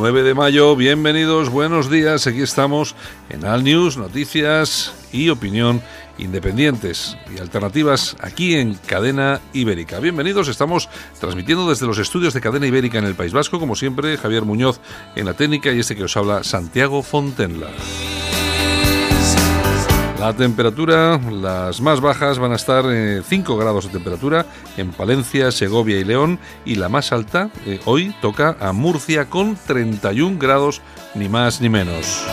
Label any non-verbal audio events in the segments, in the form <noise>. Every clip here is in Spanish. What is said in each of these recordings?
9 de mayo, bienvenidos, buenos días, aquí estamos en Al News, noticias y opinión independientes y alternativas aquí en Cadena Ibérica. Bienvenidos, estamos transmitiendo desde los estudios de Cadena Ibérica en el País Vasco, como siempre, Javier Muñoz en la técnica y este que os habla, Santiago Fontenla. La temperatura, las más bajas van a estar 5 eh, grados de temperatura en Palencia, Segovia y León y la más alta eh, hoy toca a Murcia con 31 grados ni más ni menos.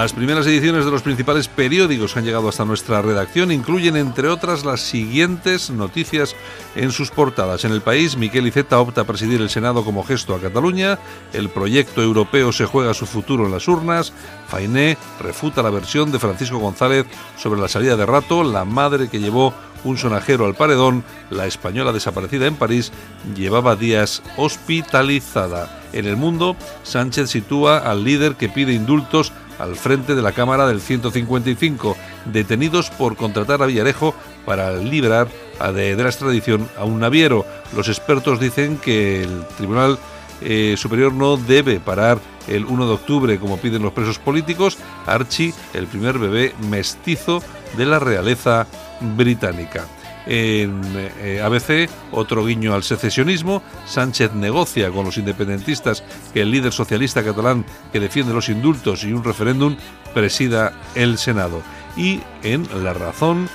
Las primeras ediciones de los principales periódicos que han llegado hasta nuestra redacción incluyen, entre otras, las siguientes noticias en sus portadas. En el país, Miquel Iceta opta a presidir el Senado como gesto a Cataluña, el proyecto europeo se juega su futuro en las urnas, Fainé refuta la versión de Francisco González sobre la salida de rato, la madre que llevó un sonajero al paredón, la española desaparecida en París llevaba días hospitalizada. En el mundo, Sánchez sitúa al líder que pide indultos al frente de la Cámara del 155, detenidos por contratar a Villarejo para liberar de, de la extradición a un naviero. Los expertos dicen que el Tribunal eh, Superior no debe parar el 1 de octubre como piden los presos políticos. Archie, el primer bebé mestizo de la realeza británica. En eh, ABC, otro guiño al secesionismo. Sánchez negocia con los independentistas que el líder socialista catalán que defiende los indultos y un referéndum presida el Senado. Y en La Razón,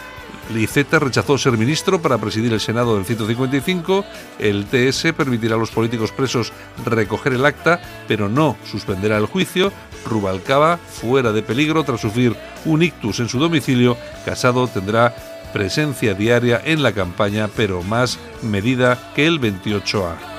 Liceta rechazó ser ministro para presidir el Senado del 155. El TS permitirá a los políticos presos recoger el acta, pero no suspenderá el juicio. Rubalcaba, fuera de peligro tras sufrir un ictus en su domicilio. Casado tendrá presencia diaria en la campaña, pero más medida que el 28A.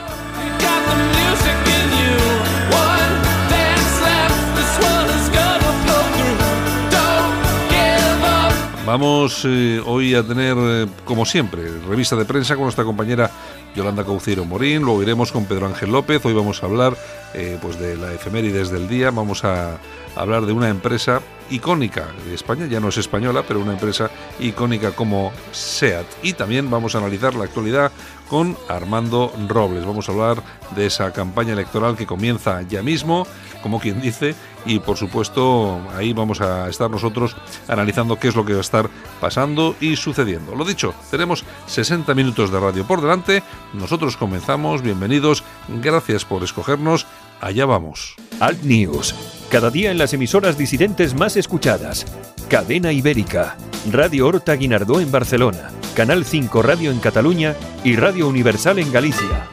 Vamos eh, hoy a tener, eh, como siempre, revista de prensa con nuestra compañera Yolanda Cauciero Morín, luego iremos con Pedro Ángel López, hoy vamos a hablar eh, pues de la efemérides del día, vamos a hablar de una empresa icónica de España, ya no es española, pero una empresa icónica como SEAT. Y también vamos a analizar la actualidad con Armando Robles. Vamos a hablar de esa campaña electoral que comienza ya mismo, como quien dice, y por supuesto ahí vamos a estar nosotros analizando qué es lo que va a estar pasando y sucediendo. Lo dicho, tenemos 60 minutos de radio por delante, nosotros comenzamos, bienvenidos, gracias por escogernos, allá vamos. Alt News cada día en las emisoras disidentes más escuchadas. Cadena Ibérica, Radio Horta Guinardó en Barcelona, Canal 5 Radio en Cataluña y Radio Universal en Galicia.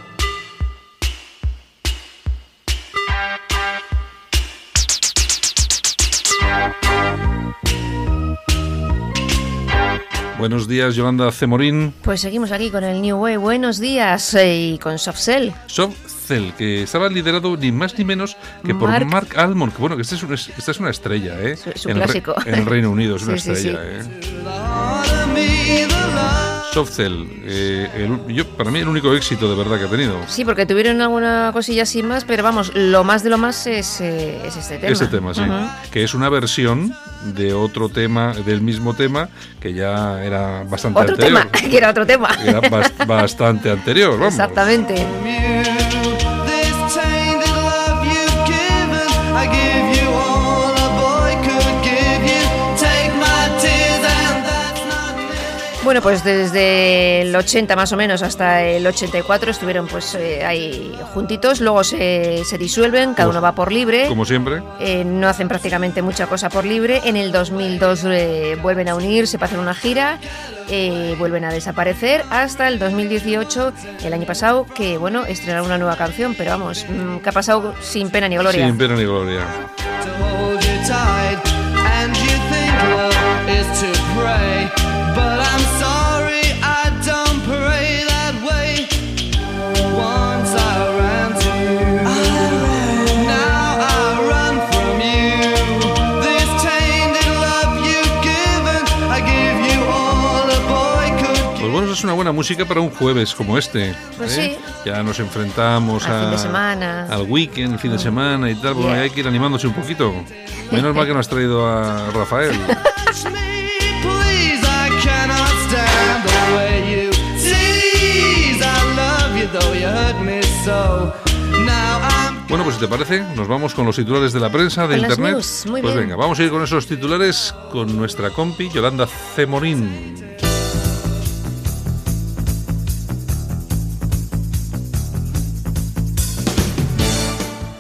Buenos días, Yolanda Cemorín. Pues seguimos aquí con el New Way. Buenos días eh, y con Softcell. Softcell, que estaba liderado ni más ni menos que por Mark, Almond, que bueno, que esta es, una, esta es una estrella, ¿eh? Su, clásico. en el Reino Unido es <laughs> una estrella, ¿eh? Softcell, eh, yo, para mí el único éxito de verdad que ha tenido. Sí, porque tuvieron alguna cosilla así más, pero vamos, lo más de lo más es, eh, este tema. Ese tema, sí. Que es una versión de otro tema, del mismo tema, que ya era bastante ¿Otro anterior. tema? <laughs> Que era otro tema. Era <laughs> bastante anterior, vamos. Exactamente. Bueno, pues desde el 80 más o menos hasta el 84 estuvieron pues eh, ahí juntitos, luego se, se disuelven, cada uno va por libre. Como siempre. Eh, no hacen prácticamente mucha cosa por libre. En el 2002 eh, vuelven a unirse para hacer una gira, vuelven a desaparecer hasta el 2018, el año pasado, que bueno, estrenaron una nueva canción, pero vamos, mm, que ha pasado sin pena ni gloria. Sin pena ni gloria. to es una buena música para un jueves como este. Pues ¿eh? sí. Ya nos enfrentamos Al a- fin de semana. Al weekend, fin de semana y tal. Bueno, Yeah. hay que ir animándose un poquito. Menos mal que no has traído a Rafael. <laughs> Bueno, pues si te parece, nos vamos con los titulares de la prensa, de Con internet. news, pues bien. venga, vamos a ir con esos titulares con nuestra compi Yolanda Cemorín.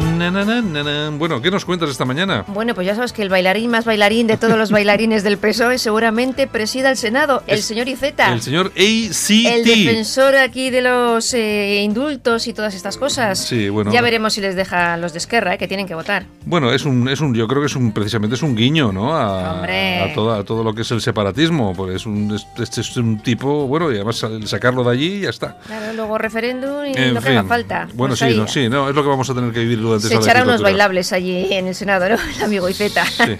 Na, na, na, na, na. Bueno, ¿qué nos cuentas esta mañana? Bueno, pues ya sabes que el bailarín más bailarín de todos los bailarines del PSOE seguramente presida el Senado, el Es señor Iceta. El señor ACT. El defensor aquí de los eh, indultos y todas estas cosas. Sí, bueno. Ya veremos si les deja los de Esquerra, eh, que tienen que votar. Bueno, es un, es un, yo creo que es un, precisamente es un guiño, ¿no? A, Hombre. a, toda- a todo lo que es el separatismo. Pues es un, es, este es un tipo, bueno, y además sacarlo de allí y ya está. Claro, luego referéndum y En lo que haga falta. Bueno, sí, no, sí, no, es lo que vamos a tener que vivir durante Se esa echará unos bailables allí en el Senado, ¿no? <laughs> El amigo Iceta. Sí.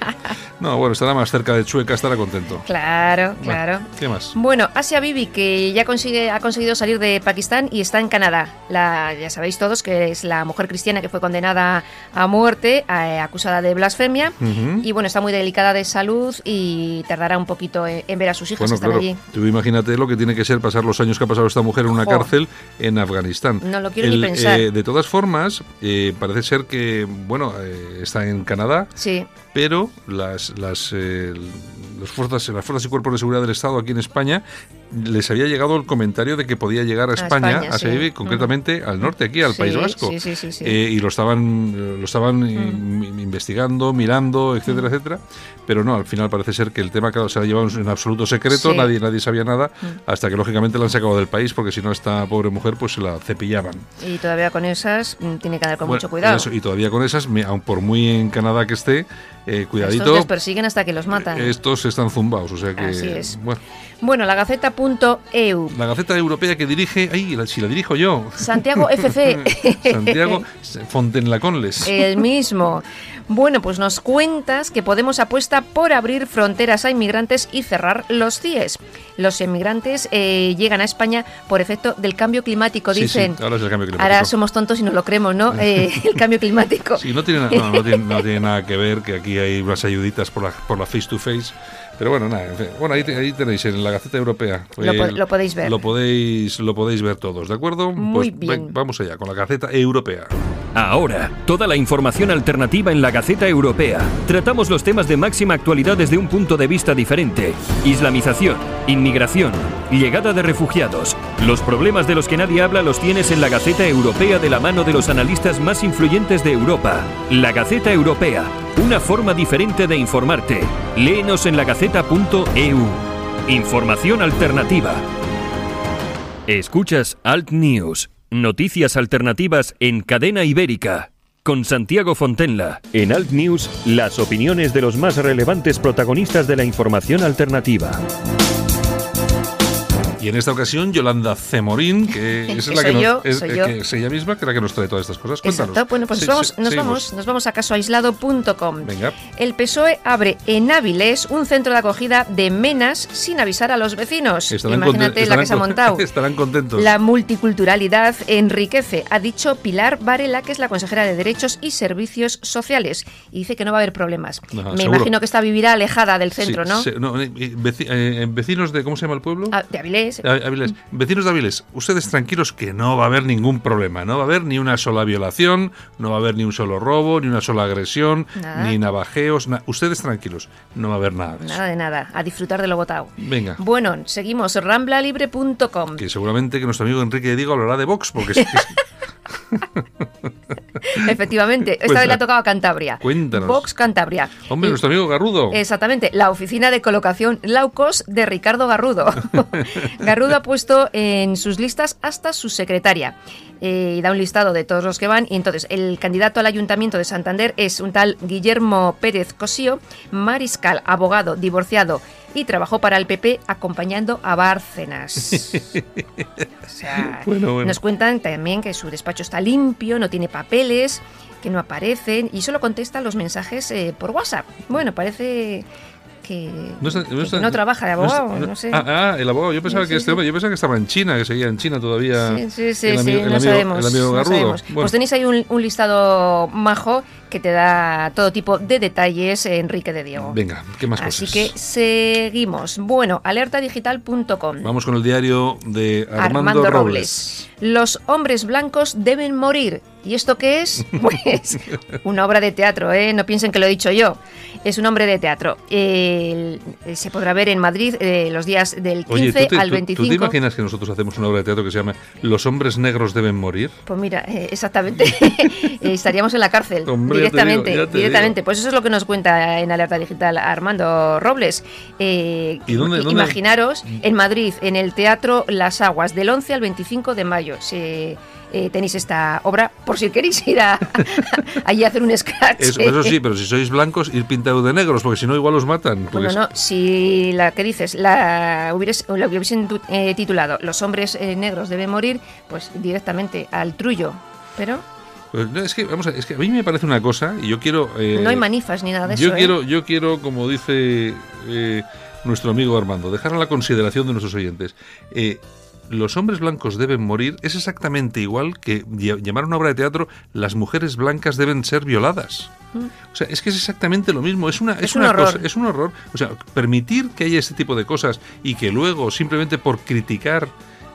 No, bueno, estará más cerca de Chueca, estará contento. claro, Bueno, claro. ¿Qué más? Bueno, Asia Bibi, que ya consigue, ha conseguido salir de Pakistán y está en Canadá. La, ya sabéis todos que es la mujer cristiana que fue condenada a muerte, eh, acusada de blasfemia. Y bueno, está muy delicada de salud y tardará un poquito en, en ver a sus hijas Bueno, que están claro, allí. tú imagínate lo que tiene que ser pasar los años que ha pasado esta mujer en una cárcel en Afganistán. No lo quiero ni pensar. eh, de todas formas, eh, parece ser que, bueno, eh, está en Canadá, Sí, pero las, las, eh, las, fuerzas, las fuerzas y cuerpos de seguridad del Estado aquí en España les había llegado el comentario de que podía llegar a España, España, a sí. Sevilla, concretamente al norte, aquí, al Sí, País Vasco. sí. Eh, y lo estaban, lo estaban eh, investigando, mirando, etcétera, etcétera. Pero no, al final parece ser que el tema claro, se ha llevado en absoluto secreto, nadie, nadie sabía nada, hasta que lógicamente la han sacado del país, porque si no, esta pobre mujer pues se la cepillaban. y todavía con esas mm, tiene que andar con Bueno, mucho cuidado. eso, y todavía con esas, me- aun por muy en Canadá que esté, eh, Estos cuidadito. les persiguen hasta que los matan. Estos están zumbados, o sea que. Así es. Bueno, Bueno, la Gaceta.eu. la Gaceta Europea que dirige. ¡Ay! la- si la dirijo yo. Santiago <laughs> FC. <laughs> Santiago Fontenlaconles. El mismo. Bueno, pues nos cuentas que Podemos apuesta por abrir fronteras a inmigrantes y cerrar los CIES. Los inmigrantes eh, llegan a España por efecto del cambio climático, Sí, sí, dicen. ahora es el cambio climático. Ahora somos tontos y no lo creemos, ¿no? <laughs> Eh, el cambio climático. Sí, no tiene, na- no, no tiene, no tiene nada que ver, que aquí hay unas ayuditas por la, por la face to face. Pero bueno, nada, en fin. bueno, ahí, te- ahí tenéis en la Gaceta Europea. Lo Eh, lo podéis ver. Lo podéis, lo podéis ver todos, ¿de acuerdo? Muy Pues bien. ven, vamos allá con la Gaceta Europea. Ahora, toda la información alternativa en la Gaceta Europea. Tratamos los temas de máxima actualidad desde un punto de vista diferente. Islamización, inmigración, llegada de refugiados. Los problemas de los que nadie habla los tienes en la Gaceta Europea de la mano de los analistas más influyentes de Europa. La Gaceta Europea, una forma diferente de informarte. Léenos en Información alternativa. Escuchas Alt News, noticias alternativas en cadena ibérica, con Santiago Fontenla. En Alt News, las opiniones de los más relevantes protagonistas de la información alternativa. Y en esta ocasión, Yolanda Cemorín, que <laughs> es la que soy nos, yo, es, soy eh, yo. que es ella misma, que la que nos trae todas estas cosas. Cuéntanos. Exacto. Bueno, pues Sí, vamos, sí, nos, vamos, nos vamos a casoaislado.com. Venga. El PSOE abre en Áviles un centro de acogida de menas sin avisar a los vecinos. Estarán Imagínate la que se ha montado. <laughs> Estarán contentos. La multiculturalidad enriquece, ha dicho Pilar Varela, que es la consejera de Derechos y Servicios Sociales. Y dice que no va a haber problemas. Me seguro. imagino que esta vivirá alejada del centro, Sí, ¿no? se- no, eh, eh, eh, vecinos de. ¿Cómo se llama el pueblo? Ah, de Avilés. Avilés. Vecinos de Avilés, ustedes tranquilos que no va a haber ningún problema, no va a haber ni una sola violación, no va a haber ni un solo robo, ni una sola agresión, Nada. ni navajeos, na- ustedes tranquilos, no va a haber nada de eso. Nada de nada, a disfrutar de lo votado. Venga, Bueno, seguimos, ramblalibre.com. que seguramente que nuestro amigo Enrique Diego hablará de Vox, porque es, es- <laughs> <laughs> Efectivamente, esta vez le ha tocado a Cantabria. Cuéntanos. Vox Cantabria. Hombre, Y- nuestro amigo Garrudo. Exactamente, la oficina de colocación Laucos de Ricardo Garrudo. <laughs> Garrudo ha puesto en sus listas hasta su secretaria. Eh, y da un listado de todos los que van. Y entonces, el candidato al ayuntamiento de Santander es un tal Guillermo Pérez Cosío, mariscal, abogado, divorciado y trabajó para el PP acompañando a Bárcenas. <laughs> O sea, Bueno, bueno. Nos cuentan también que su despacho está limpio, no tiene papeles, que no aparecen y solo contesta los mensajes eh, por WhatsApp. Bueno, parece que No, está- que- que está- no trabaja de abogado, no, sé. Ah, ah, el abogado. Yo pensaba Sí, que este sí. hombre, yo pensaba que estaba en China, que seguía en China todavía. Sí, sí, sí, el sí, amigo, el no amigo- sabemos. el amigo no sabemos. Bueno, Pues tenéis ahí un, un listado majo que te da todo tipo de detalles, Enrique de Diego. venga, ¿qué más Así cosas? que seguimos. Bueno, alertadigital.com. Vamos con el diario de Armando, Armando Robles. Robles. Los hombres blancos deben morir. ¿Y esto qué es? <laughs> Pues una obra de teatro, ¿eh? No piensen que lo he dicho yo. Es un hombre de teatro. El- se podrá ver en Madrid eh, los días del 15 Oye, ¿tú te, al tú- 25. ¿tú te imaginas que nosotros hacemos una obra de teatro que se llama Los hombres negros deben morir? Pues mira, eh, exactamente. <laughs> Eh, Estaríamos en la cárcel Hombre, directamente. digo, directamente. digo. Pues eso es lo que nos cuenta en Alerta Digital Armando Robles. Eh, ¿Y dónde- dónde? Imaginaros en Madrid, en el Teatro Las Aguas, del 11 al 25 de mayo. Se, eh, tenéis esta obra por si queréis ir a, <laughs> allí a hacer un scratch. Eso, eso sí, <laughs> pero si sois blancos, ir pintado de negros, porque si no, igual os matan. porque Bueno, no, si la que dices la hubieras, la hubiesen eh, titulado Los hombres eh, negros deben morir, pues directamente al trullo. Pero pues no, es que, vamos a, es que a mí me parece una cosa, y yo quiero. eh, no hay manifas ni nada de yo eso. ¿eh? quiero, yo quiero, como dice eh, nuestro amigo Armando, dejar a la consideración de nuestros oyentes. Los hombres blancos deben morir es exactamente igual que ll- llamar a una obra de teatro las mujeres blancas deben ser violadas. O sea, es que es exactamente lo mismo. Es una, es Mm. Un una horror. cosa, es un horror. O sea, permitir que haya este tipo de cosas y que luego simplemente por criticar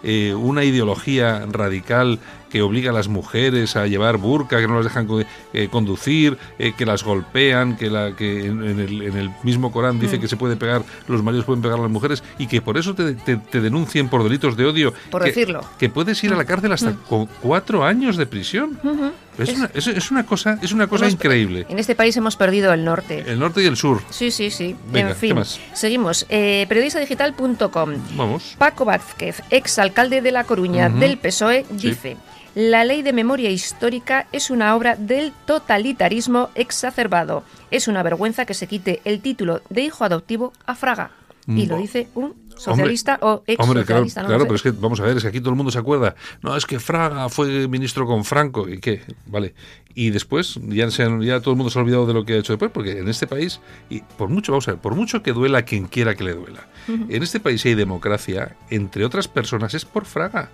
eh, una ideología radical que obliga a las mujeres a llevar burka, que no las dejan eh, conducir, eh, que las golpean, que, la, que en, en el, en el mismo Corán Mm. dice que se puede pegar, los maridos pueden pegar a las mujeres y que por eso te, te- te denuncien por delitos de odio. Por que, decirlo. Mm. Que puedes ir a la cárcel hasta con cuatro años de prisión. Es, una, es- es una cosa, es una cosa Hemos- increíble. En este país hemos perdido el norte. El norte y el sur. Sí, sí, sí. Venga, en fin. ¿qué más? Seguimos. Eh, periodistadigital.com. Vamos. Paco Vázquez, exalcalde de La Coruña del PSOE, Sí. Dice: La ley de memoria histórica es una obra del totalitarismo exacerbado. Es una vergüenza que se quite el título de hijo adoptivo a Fraga. Y lo Bo- dice un socialista o ex Hombre, claro, no claro pero es que vamos a ver, es que aquí todo el mundo se acuerda. No, es que Fraga fue ministro con Franco y qué, vale. Y después ya, se han- ya todo el mundo se ha olvidado de lo que ha hecho después, porque en este país, y por mucho, vamos a ver, por mucho que duela a quien quiera que le duela, en este país si hay democracia, entre otras personas, es por Fraga.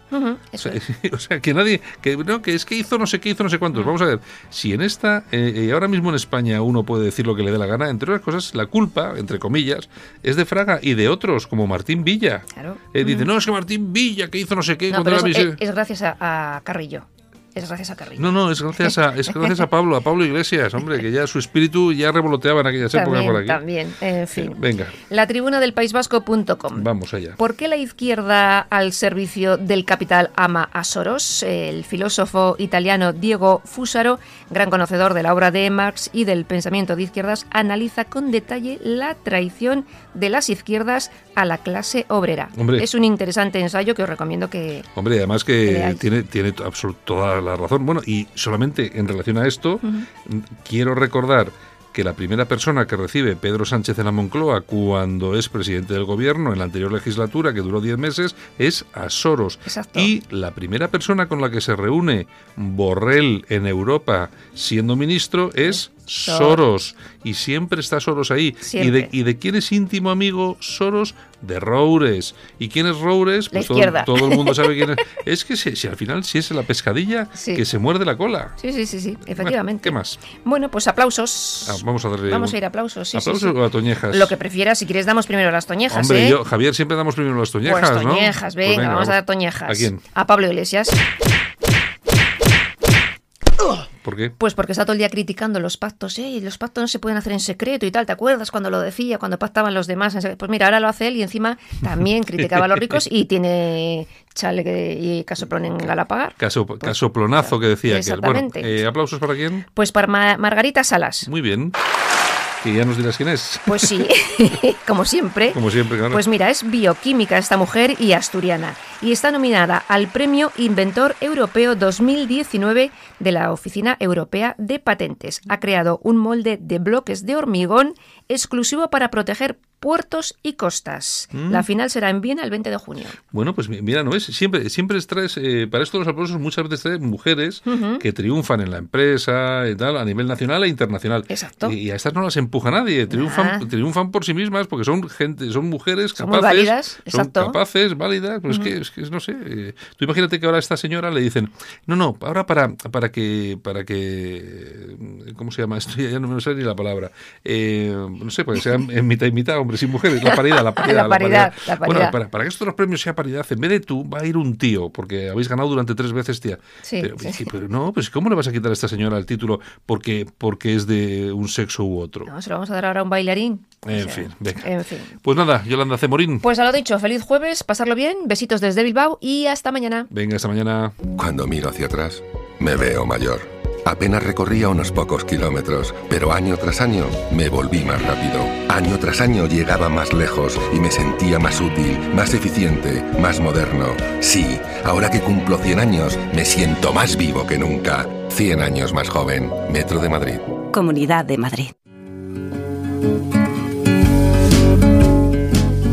Sea, <laughs> o sea, que nadie, que no, que es que hizo no sé qué, hizo no sé cuántos. Vamos a ver, si en esta, eh, eh, ahora mismo en España uno puede decir lo que le dé la gana, entre otras cosas, la culpa, entre comillas, es de Fraga y de otros, como Martín Villa. Claro. Eh, dice, no, es que Martín Villa, que hizo no sé qué, No, pero eso miser-". es, es gracias a, a Carrillo. Es gracias a Carrillo. No, no, es gracias a, es gracias a Pablo, a Pablo Iglesias, hombre, que ya su espíritu ya revoloteaba en aquellas épocas por aquí. también. En fin. Venga, La tribuna del País Vasco.com. vamos allá. ¿Por qué la izquierda al servicio del capital ama a Soros? El filósofo italiano Diego Fusaro, gran conocedor de la obra de Marx y del pensamiento de izquierdas, analiza con detalle la traición de las izquierdas a la clase obrera. Hombre. Es un interesante ensayo que os recomiendo que... Hombre, además Que que tiene, tiene absolut- la razón. Bueno, y solamente en relación a esto, quiero recordar que la primera persona que recibe Pedro Sánchez en la Moncloa cuando es presidente del gobierno en la anterior legislatura, que duró 10 meses, es a Soros. Exacto. Y la primera persona con la que se reúne Borrell en Europa siendo ministro es Soros. Y siempre está Soros ahí. ¿Y de, Siempre. ¿Y de quién es íntimo amigo Soros? De Roures. ¿Y quién es Roures? La todo- izquierda. todo el mundo sabe quién es. <laughs> Es que si, si al final si es la pescadilla Sí. que se muerde la cola. Sí, sí, sí, sí, efectivamente. ¿Qué más? Bueno, pues aplausos. Ah, vamos a darle. Vamos un- a ir a aplausos. Sí, ¿Aplausos sí. o a toñejas? Lo que prefieras, si quieres damos primero las toñejas, Hombre, ¿eh? yo, Javier, siempre damos primero las toñejas, pues ¿no? toñejas, Pues venga, vamos, a dar toñejas. ¿A quién? A Pablo Iglesias. ¿Por qué? Pues porque está todo el día criticando los pactos, ¿eh? Y los pactos no se pueden hacer en secreto y tal. ¿Te acuerdas cuando lo decía, cuando pactaban los demás? Pues mira, ahora lo hace él y encima también criticaba a los ricos y tiene chale que- y casoplón en Galapagar. Caso, casoplonazo que decía que Bueno, eh, ¿aplausos para quién? Pues para Ma- Margarita Salas. Muy bien. Y ya nos dirás quién es. Pues sí, <laughs> como siempre. Como siempre, claro. Pues mira, es bioquímica esta mujer y asturiana. Y está nominada al Premio Inventor Europeo 2019 de la Oficina Europea de Patentes. Ha creado un molde de bloques de hormigón exclusivo para proteger puertos y costas. Mm. La final será en Viena el 20 de junio. Bueno, pues mi- mira, ¿no ves? Siempre, siempre traes, eh, para esto los aplausos muchas veces traes mujeres que triunfan en la empresa y tal, a nivel nacional e internacional. Exacto. Y, y a estas no las empuja nadie, triunfan, triunfan por sí mismas porque son gente, son mujeres Son capaces. válidas, son exacto. capaces, válidas, pues es que, es que no sé. eh, tú imagínate que ahora a esta señora le dicen, no, no, ahora para, para que, para que, eh, ¿cómo se llama esto? <laughs> Ya no me sale ni la palabra. Eh, no sé, pues sean <laughs> en mitad y mitad, hombres y mujeres, la paridad, la <laughs> paridad. La paridad, la Bueno, paridad. para, para que estos premios sea paridad, en vez de tú, va a ir un tío, porque habéis ganado durante tres veces, tía. Sí, pero, sí. sí, pero no, pues ¿cómo le vas a quitar a esta señora el título porque, porque es de un sexo u otro? No, se lo vamos a dar ahora a un bailarín. En O sea, fin, venga. En fin. Pues nada, Yolanda Cemorín. Pues a lo dicho, feliz jueves, pasarlo bien, besitos desde Bilbao y hasta mañana. Venga, esta mañana. Cuando miro hacia atrás, me veo mayor. Apenas recorría unos pocos kilómetros, pero año tras año me volví más rápido. Año tras año llegaba más lejos y me sentía más útil, más eficiente, más moderno. Sí, ahora que cumplo 100 años, me siento más vivo que nunca. 100 años más joven. Metro de Madrid. Comunidad de Madrid.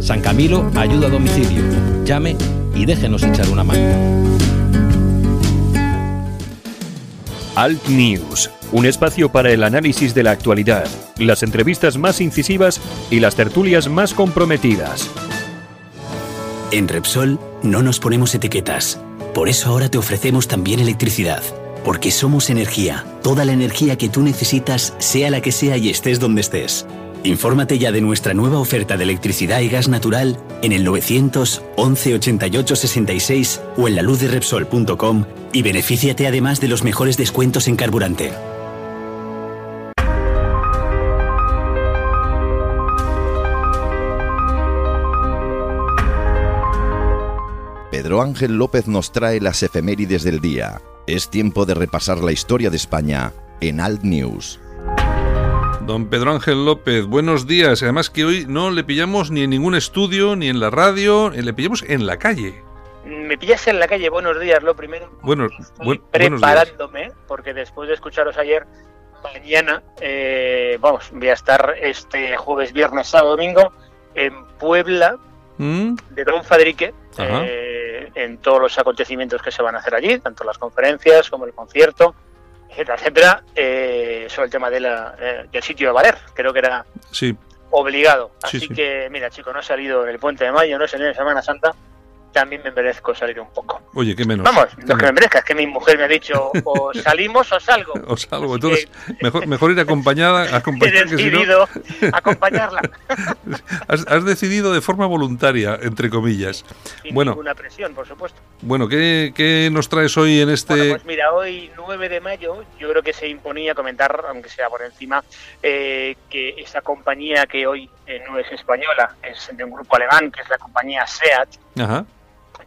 San Camilo ayuda a domicilio. Llame y déjenos echar una mano. Alt News, un espacio para el análisis de la actualidad, las entrevistas más incisivas y las tertulias más comprometidas. En Repsol no nos ponemos etiquetas. Por eso ahora te ofrecemos también electricidad. Porque somos energía. Toda la energía que tú necesitas, sea la que sea y estés donde estés. Infórmate ya de nuestra nueva oferta de electricidad y gas natural en el 911 88 66 o en la luz de Repsol.com y benefíciate además de los mejores descuentos en carburante. Pedro Ángel López nos trae las efemérides del día. Es tiempo de repasar la historia de España en Alt News. Don Pedro Ángel López, buenos días. Además que hoy no le pillamos ni en ningún estudio, ni en la radio, eh, le pillamos en la calle. Me pillas en la calle, buenos días, lo primero. Bueno, buen- preparándome, porque después de escucharos ayer, mañana, eh, vamos, voy a estar este jueves, viernes, sábado, domingo en Puebla, ¿Mm? de Don Fadrique, eh, en todos los acontecimientos que se van a hacer allí, tanto las conferencias como el concierto, etcétera, etcétera, eh, sobre el tema de la, eh, del sitio de Valer. Creo que era Sí, obligado. Sí, Así sí. que, mira, chicos, no he salido en el puente de mayo, no he salido en Semana Santa, también me merezco salir un poco. oye, qué menos. Vamos, Qué lo que me merezca, es que mi mujer me ha dicho o <laughs> salimos o salgo. O salgo. Así Entonces, <laughs> mejor, mejor ir acompañada, He acompañada que si no, decidido <laughs> acompañarla has, has decidido de forma voluntaria, entre comillas. sin Bueno, ninguna presión, por supuesto. bueno, ¿qué, qué nos traes hoy en este...? Bueno, pues mira, hoy 9 de mayo yo creo que se imponía comentar, aunque sea por encima, eh, que esa compañía que hoy eh, no es española, es de un grupo alemán, que es la compañía SEAT, Ajá.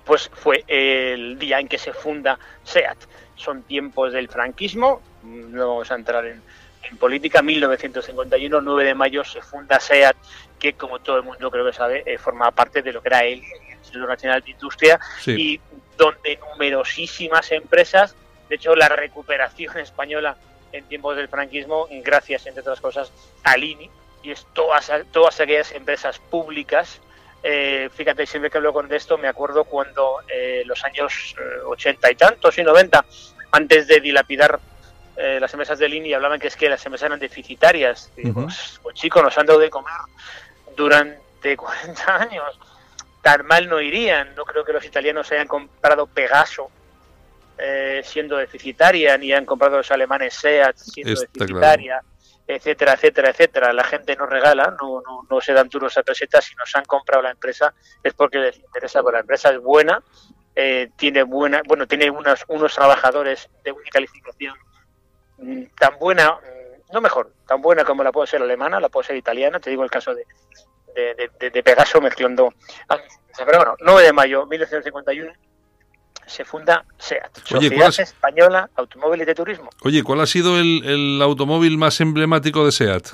Pues fue el día en que se funda SEAT. Son tiempos del franquismo, no vamos a entrar en, en política, 1951, 9 de mayo se funda SEAT, que como todo el mundo creo que sabe, eh, forma parte de lo que era el Instituto Nacional de Industria Sí. y donde numerosísimas empresas, de hecho la recuperación <laughs> española en tiempos del franquismo, gracias entre otras cosas al INI, y es todas, todas aquellas empresas públicas eh, fíjate, siempre que hablo con esto, me acuerdo cuando eh, los años eh, 80 y tantos y 90, antes de dilapidar eh, las empresas de línea hablaban que es que las empresas eran deficitarias. Digo, pues, pues, chicos, nos han dado de comer durante <laughs> 40 años. Tan mal no irían. No creo que los italianos hayan comprado Pegaso eh, siendo deficitaria, ni han comprado los alemanes SEAT siendo Está deficitaria, etcétera, etcétera, etcétera. La gente no regala, no, no, no se dan turnos a pesetas. Si nos han comprado la empresa es porque les interesa, porque la empresa es buena, eh, tiene buena, bueno, tiene unos, unos trabajadores de una calificación mm, tan buena, mm, no mejor, tan buena como la puede ser alemana, la puede ser italiana, te digo el caso de, de, de- de- Pegaso mezclando. Pero bueno, 9 de mayo de 1951 se funda SEAT, Oye, Sociedad ¿cuál es- Española Automóviles de Turismo. Oye, ¿cuál ha sido el, el automóvil más emblemático de SEAT?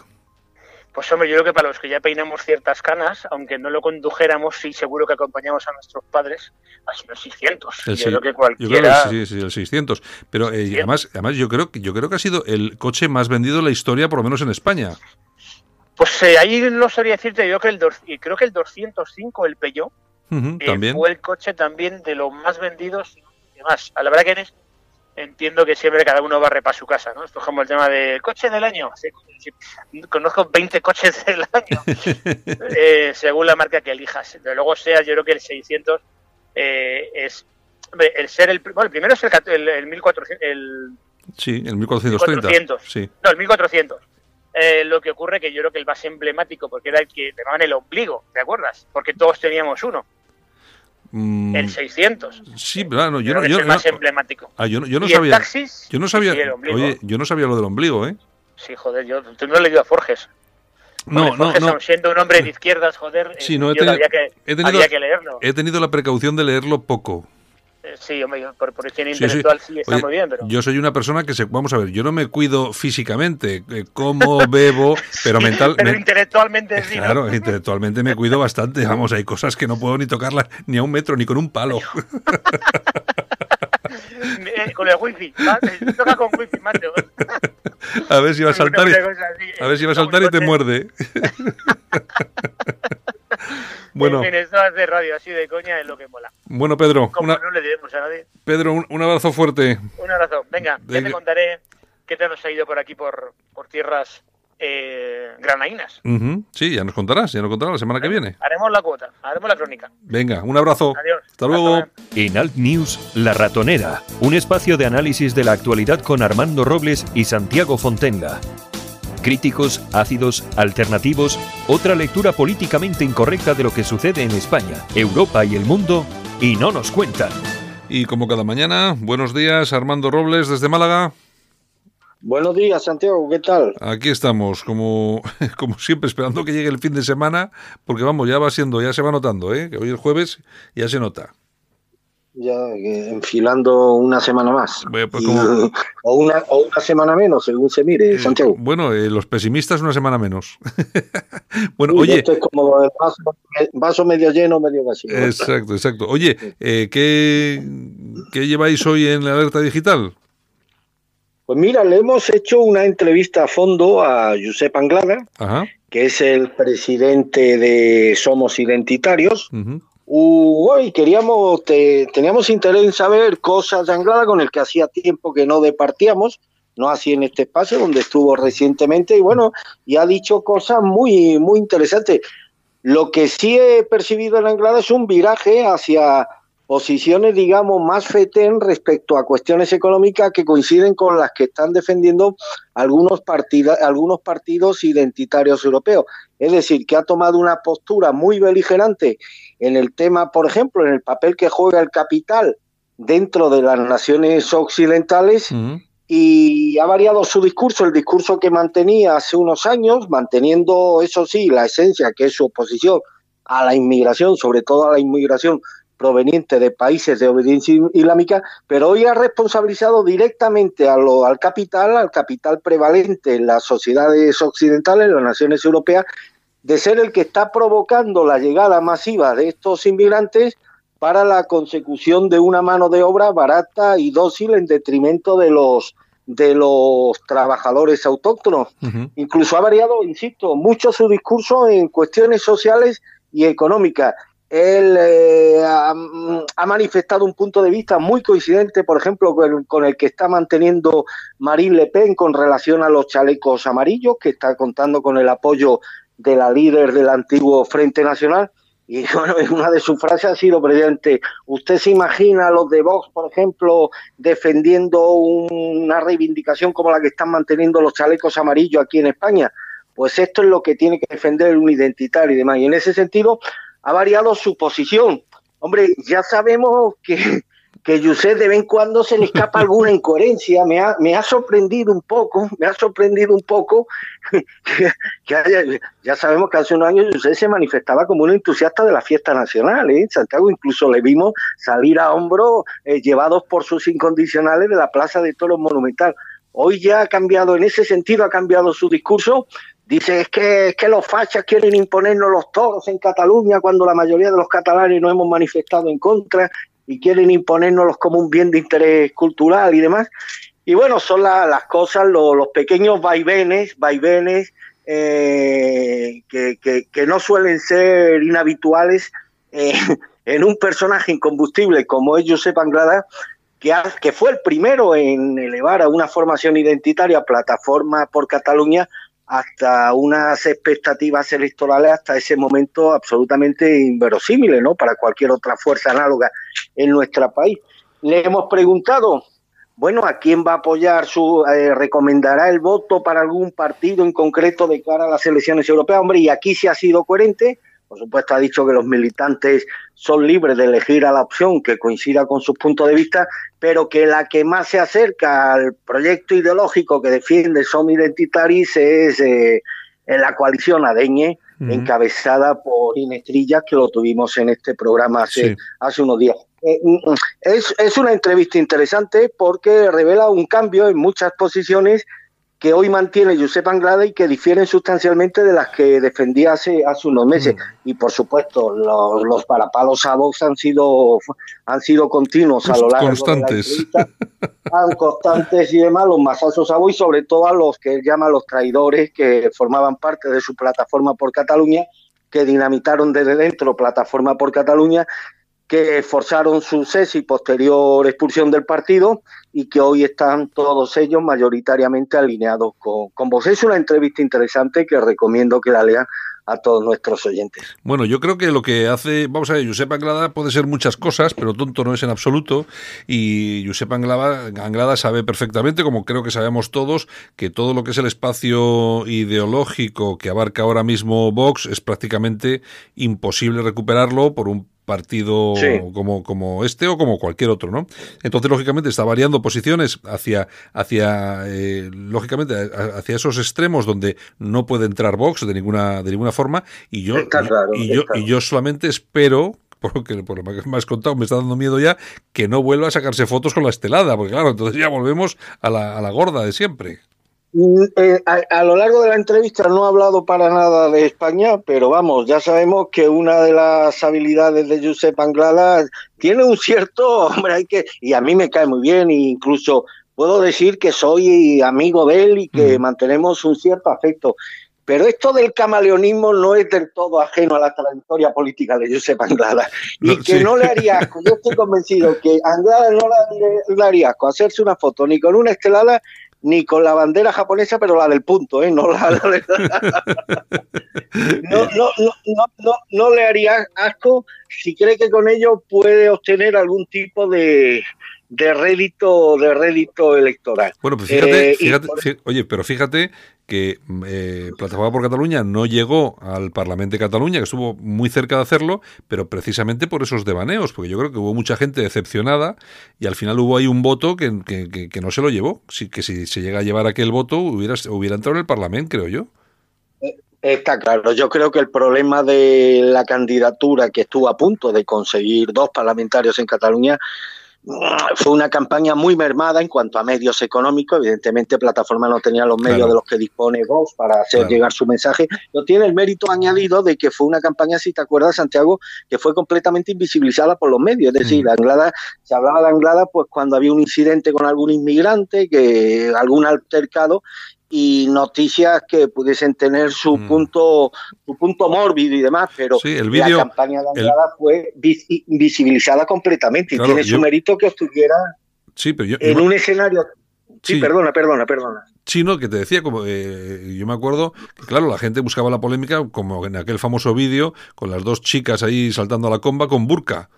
Pues hombre, yo creo que para los que ya peinamos ciertas canas, aunque no lo condujéramos, sí seguro que acompañamos a nuestros padres a los 600. El yo creo que yo cualquiera... creo que sí, sí, el 600. Pero eh, además, además yo creo que yo creo que ha sido el coche más vendido en la historia, por lo menos en España. Pues eh, ahí no sabría decirte, yo que el, creo que el 205, el Peugeot, Ujú, eh, también. fue el coche también de los más vendidos y demás. A la verdad que en esto entiendo que siempre cada uno barre para su casa, ¿no? Esto es como el tema del coche del año. Sí, conozco 20 coches del año, <laughs> eh, según la marca que elijas. Pero luego sea, yo creo que el 600 eh, es... hombre, el ser el, bueno, el primero es el, el, el 1400, el, Sí, el 1430. 1400. Sí. no, el 1400. Eh, lo que ocurre que yo creo que el más emblemático, porque era el que llamaban el ombligo, ¿te acuerdas? Porque todos teníamos uno, Mm, el 600. sí, no, yo no, yo, es el más no- emblemático. ah, yo no- yo no Y el sabía. taxis, yo no sabía. sí, el oye, yo no sabía lo del ombligo, ¿eh? Sí, joder, yo tú no he leído a Forges. No, no, no. siendo un hombre de izquierdas, joder, Sí, eh, no, he yo tenido, había, que, he tenido- había que leerlo. he tenido la precaución de leerlo poco. Eh, Sí, hombre, por, por higiene Sí, sí. intelectual sí, está Oye, muy bien, pero... Yo soy una persona que se. Vamos a ver, yo no me cuido físicamente, eh, como, <laughs> bebo, pero mental. pero men- intelectualmente sí, ¿no? Claro, <laughs> intelectualmente me cuido bastante. Vamos, hay cosas que no puedo ni tocarlas ni a un metro, ni con un palo. <laughs> Eh, con el wifi, ¿va? Eh, toca con wifi, macho. A ver si va a saltar y, a ver si va a eh, saltar y te muerde. Bueno, En hace radio así de coña es lo que mola. bueno Pedro, Como una, no le debemos a nadie. Pedro, un, un abrazo fuerte. Un abrazo. Venga, ya te contaré qué te nos ha ido por aquí, por, por tierras eh, granainas. Sí, ya nos contarás, ya nos contarás la semana que viene. Haremos la cuota, haremos la crónica. Venga, un abrazo. Adiós. Hasta luego. En Alt News, La Ratonera, un espacio de análisis de la actualidad con Armando Robles y Santiago Fontenga. Críticos, ácidos, alternativos, otra lectura políticamente incorrecta de lo que sucede en España, Europa y el mundo, y no nos cuentan. Y como cada mañana, buenos días, Armando Robles desde Málaga. Buenos días, Santiago, ¿qué tal? Aquí estamos, como, <laughs> como siempre, esperando que llegue el fin de semana, porque vamos, ya va siendo, ya se va notando, ¿eh? que hoy es jueves, ya se nota. Ya eh, enfilando una semana más. Bueno, pues como- eh, <laughs> o, una, o una semana menos, según se mire, Santiago. Bueno, eh, los pesimistas una semana menos. <laughs> bueno, oye, Esto es como el vaso, vaso medio lleno, medio vacío. exacto, exacto. Oye, eh, ¿qué, ¿qué lleváis hoy en la alerta digital? Pues mira, le hemos hecho una entrevista a fondo a Josep Anglada, Ajá. que es el presidente de Somos Identitarios. ujú. Uh, hoy queríamos, te- teníamos interés en saber cosas de Anglada con el que hacía tiempo que no departíamos, no así en este espacio donde estuvo recientemente y bueno, y ha dicho cosas muy, muy interesantes. Lo que sí he percibido en Anglada es un viraje hacia posiciones, digamos, más fetén respecto a cuestiones económicas que coinciden con las que están defendiendo algunos, partida- algunos partidos identitarios europeos. Es decir, que ha tomado una postura muy beligerante en el tema, por ejemplo, en el papel que juega el capital dentro de las naciones occidentales y ha variado su discurso, el discurso que mantenía hace unos años, manteniendo, eso sí, la esencia que es su oposición a la inmigración, sobre todo a la inmigración proveniente de países de obediencia islámica, pero hoy ha responsabilizado directamente a lo- al capital, al capital prevalente en las sociedades occidentales, en las naciones europeas, de ser el que está provocando la llegada masiva de estos inmigrantes para la consecución de una mano de obra barata y dócil en detrimento de los de los trabajadores autóctonos. Incluso ha variado, insisto, mucho su discurso en cuestiones sociales y económicas. él eh, ha, ha manifestado un punto de vista muy coincidente, por ejemplo, con, con el que está manteniendo Marine Le Pen con relación a los chalecos amarillos, que está contando con el apoyo de la líder del antiguo Frente Nacional. Y <laughs> bueno, una de sus frases ha sido, presidente, ¿usted se imagina a los de Vox, por ejemplo, defendiendo una reivindicación como la que están manteniendo los chalecos amarillos aquí en España? Pues esto es lo que tiene que defender un identitario y demás. Y en ese sentido ha variado su posición. Hombre, ya sabemos que, que Yusef de vez en cuando se le escapa alguna incoherencia. Me ha, me ha sorprendido un poco, me ha sorprendido un poco <laughs> que, haya, ya sabemos que hace unos años Yusef se manifestaba como un entusiasta de la fiesta nacional. ¿eh? En Santiago incluso le vimos salir a hombro eh, llevados por sus incondicionales de la Plaza de Toros Monumental. Hoy ya ha cambiado, en ese sentido ha cambiado su discurso. Dice es que, es que los fachas quieren imponernos los toros en Cataluña cuando la mayoría de los catalanes nos hemos manifestado en contra y quieren imponérnoslos como un bien de interés cultural y demás. Y bueno, son la- las cosas, lo- los pequeños vaivenes, vaivenes eh, que, que- no suelen ser inhabituales eh, <laughs> en un personaje incombustible como es Josep Anglada, que, que fue el primero en elevar a una formación identitaria, plataforma por Cataluña, hasta unas expectativas electorales hasta ese momento absolutamente inverosímiles, ¿no? Para cualquier otra fuerza análoga en nuestro país. Le hemos preguntado, bueno, ¿a quién va a apoyar su, eh, recomendará el voto para algún partido en concreto de cara a las elecciones europeas? Hombre, y aquí sí ha sido coherente. Por supuesto, ha dicho que los militantes son libres de elegir a la opción que coincida con sus puntos de vista, pero que la que más se acerca al proyecto ideológico que defiende Som Identitaris es eh, en la coalición Adeñe, encabezada por Inés Trillas, que lo tuvimos en este programa hace, Sí. hace unos días. Eh, mm, es, es una entrevista interesante porque revela un cambio en muchas posiciones que hoy mantiene Josep Anglada y que difieren sustancialmente de las que defendía hace, hace unos meses. Mm. Y por supuesto, los, los parapalos a Vox han sido, han sido continuos a lo largo Constantes. de la entrevista. Han constantes y demás, los masazos a Vox, y sobre todo a los que él llama los traidores que formaban parte de su plataforma por Cataluña, que dinamitaron desde dentro plataforma por Cataluña que forzaron su cese y posterior expulsión del partido y que hoy están todos ellos mayoritariamente alineados con, con vos. Es una entrevista interesante que recomiendo que la lean a todos nuestros oyentes. Bueno, yo creo que lo que hace, vamos a ver, Josep Anglada puede ser muchas cosas, pero tonto no es en absoluto. Y Josep Anglada, Anglada sabe perfectamente, como creo que sabemos todos, que todo lo que es el espacio ideológico que abarca ahora mismo Vox es prácticamente imposible recuperarlo por un partido Sí. como, como este o como cualquier otro, ¿no? Entonces, lógicamente, está variando posiciones hacia, hacia eh, lógicamente, hacia esos extremos donde no puede entrar Vox de ninguna, de ninguna forma. Y yo, claro, y, yo, y yo solamente espero porque por lo que me has contado me está dando miedo ya que no vuelva a sacarse fotos con la estelada, porque claro, entonces ya volvemos a la, a la gorda de siempre. Mm, eh, a, a lo largo de la entrevista no ha hablado para nada de España, pero vamos, ya sabemos que una de las habilidades de Josep Anglada tiene un cierto, <laughs> hombre, hay que, y a mí me cae muy bien, e incluso puedo decir que soy amigo de él y que Mm. mantenemos un cierto afecto. Pero esto del camaleonismo no es del todo ajeno a la trayectoria política de Josep Anglada. Y No, que sí. no le haría asco. Yo estoy convencido que Anglada no le, le haría asco hacerse una foto ni con una estelada ni con la bandera japonesa, pero la del punto, ¿eh? No, la, <laughs> no, no, no, no, no, no le haría asco si cree que con ello puede obtener algún tipo de, de rédito de rédito electoral. Bueno, pues fíjate, Eh, fíjate- por- oye, pero fíjate que eh, Plataforma por Cataluña no llegó al Parlamento de Cataluña, que estuvo muy cerca de hacerlo, pero precisamente por esos devaneos, porque yo creo que hubo mucha gente decepcionada y al final hubo ahí un voto que, que- que- no se lo llevó. Sí, que si se llega a llevar aquel voto hubiera, hubiera entrado en el Parlamento, creo yo. Está claro, yo creo que el problema de la candidatura que estuvo a punto de conseguir dos parlamentarios en Cataluña fue una campaña muy mermada en cuanto a medios económicos. Evidentemente, Plataforma no tenía los medios Claro. de los que dispone Vox para hacer Claro. llegar su mensaje. No tiene el mérito añadido de que fue una campaña, si te acuerdas, Santiago, que fue completamente invisibilizada por los medios. Es decir, Mm. la Anglada, se hablaba de Anglada pues cuando había un incidente con algún inmigrante, que algún altercado, y noticias que pudiesen tener su punto su punto mórbido y demás, pero Mm. Sí, el la campaña de el- Anglada fue visi- visibilizada completamente y tiene su yo- mérito que estuviera Sí, pero yo, en yo- un escenario. Sí, Sí. perdona, perdona, perdona. Sí, no, que te decía, como eh, yo me acuerdo que, claro, la gente buscaba la polémica, como en aquel famoso vídeo, con las dos chicas ahí saltando a la comba con burka.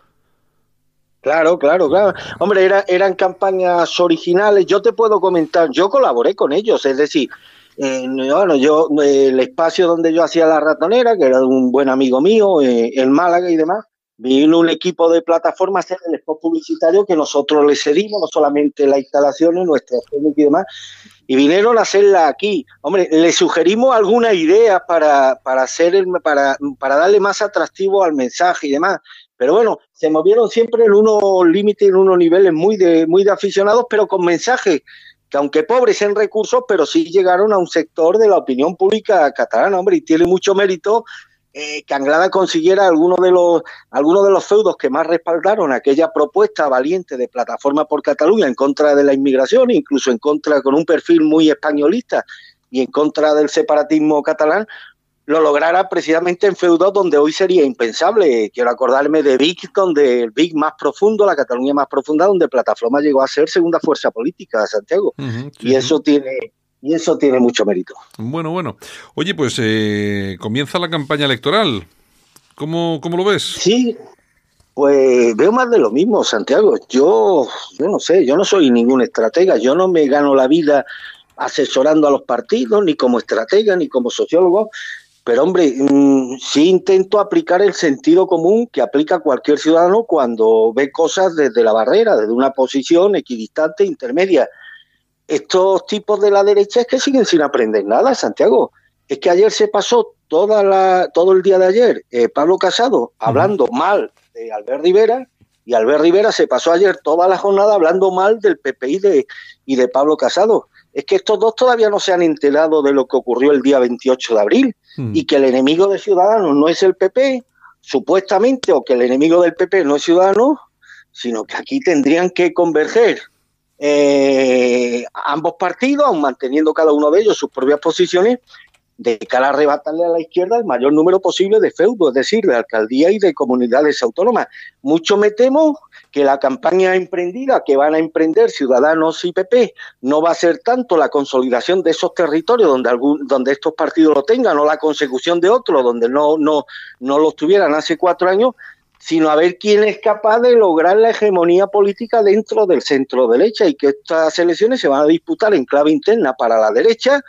Claro, claro, claro. Hombre, era, eran campañas originales. Yo te puedo comentar, yo colaboré con ellos, es decir, eh, bueno, yo el espacio donde yo hacía la ratonera, que era un buen amigo mío eh, en Málaga y demás, vino un equipo de plataformas a hacer el spot publicitario que nosotros le cedimos, no solamente las instalaciones, nuestras y demás, y vinieron a hacerla aquí. Hombre, le sugerimos alguna idea para, para hacer el, para, para darle más atractivo al mensaje y demás. Pero bueno, se movieron siempre en unos límites, en unos niveles muy de, muy de aficionados, pero con mensajes que aunque pobres en recursos, pero sí llegaron a un sector de la opinión pública catalana, hombre, y tiene mucho mérito eh, que Anglada consiguiera algunos de los algunos de los feudos que más respaldaron aquella propuesta valiente de plataforma por Cataluña en contra de la inmigración, incluso en contra con un perfil muy españolista y en contra del separatismo catalán, lo lograra precisamente en feudos donde hoy sería impensable. Quiero acordarme de Vic, donde el Vic más profundo, la Cataluña más profunda, donde Plataforma llegó a ser segunda fuerza política de Santiago. Sí, Y eso tiene y eso tiene mucho mérito. Bueno, bueno. Oye, pues eh, comienza la campaña electoral. ¿Cómo, cómo lo ves? Sí, pues veo más de lo mismo, Santiago. Yo, yo no sé, yo no soy ningún estratega, yo no me gano la vida asesorando a los partidos, ni como estratega, ni como sociólogo, pero hombre, mm, sí intento aplicar el sentido común que aplica cualquier ciudadano cuando ve cosas desde la barrera, desde una posición equidistante, intermedia. Estos tipos de la derecha es que siguen sin aprender nada, Santiago. Es que ayer se pasó toda la, todo el día de ayer eh, Pablo Casado hablando mal de Albert Rivera y Albert Rivera se pasó ayer toda la jornada hablando mal del PP y de, y de Pablo Casado. Es que estos dos todavía no se han enterado de lo que ocurrió el día 28 de abril y que el enemigo de Ciudadanos no es el PP, supuestamente, o que el enemigo del PP no es Ciudadanos, sino que aquí tendrían que converger eh, ambos partidos, aun manteniendo cada uno de ellos sus propias posiciones, de cara a arrebatarle a la izquierda el mayor número posible de feudos, es decir, de alcaldía y de comunidades autónomas. Mucho me temo que la campaña emprendida que van a emprender Ciudadanos y PP no va a ser tanto la consolidación de esos territorios donde algún, donde estos partidos lo tengan o la consecución de otros donde no, no, no los tuvieran hace cuatro años, sino a ver quién es capaz de lograr la hegemonía política dentro del centro derecha y que estas elecciones se van a disputar en clave interna para la derecha,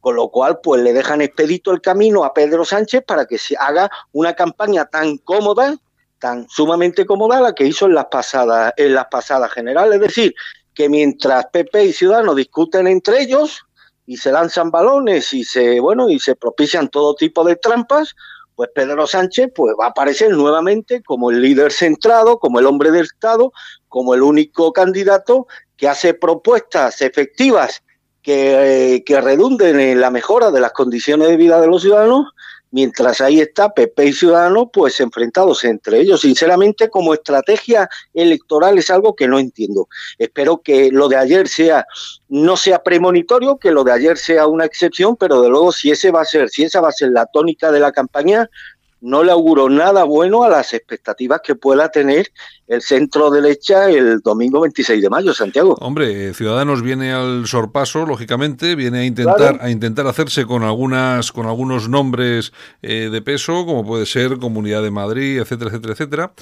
con lo cual pues le dejan expedito el camino a Pedro Sánchez para que se haga una campaña tan cómoda, tan sumamente cómoda la que hizo en las pasadas en las pasadas generales, es decir, que mientras PP y Ciudadanos discuten entre ellos y se lanzan balones y se bueno y se propician todo tipo de trampas, pues Pedro Sánchez pues va a aparecer nuevamente como el líder centrado, como el hombre del Estado, como el único candidato que hace propuestas efectivas que, eh, que redunden en la mejora de las condiciones de vida de los ciudadanos, mientras ahí está PP y Ciudadanos pues enfrentados entre ellos. Sinceramente, como estrategia electoral es algo que no entiendo. Espero que lo de ayer sea no sea premonitorio, que lo de ayer sea una excepción, pero de luego si ese va a ser, si esa va a ser la tónica de la campaña, no le auguro nada bueno a las expectativas que pueda tener el centro derecha el domingo 26 de mayo, Santiago. Hombre, Ciudadanos viene al sorpaso, lógicamente, viene a intentar Claro. a intentar hacerse con algunas con algunos nombres eh, de peso, como puede ser Comunidad de Madrid, etcétera, etcétera, etcétera.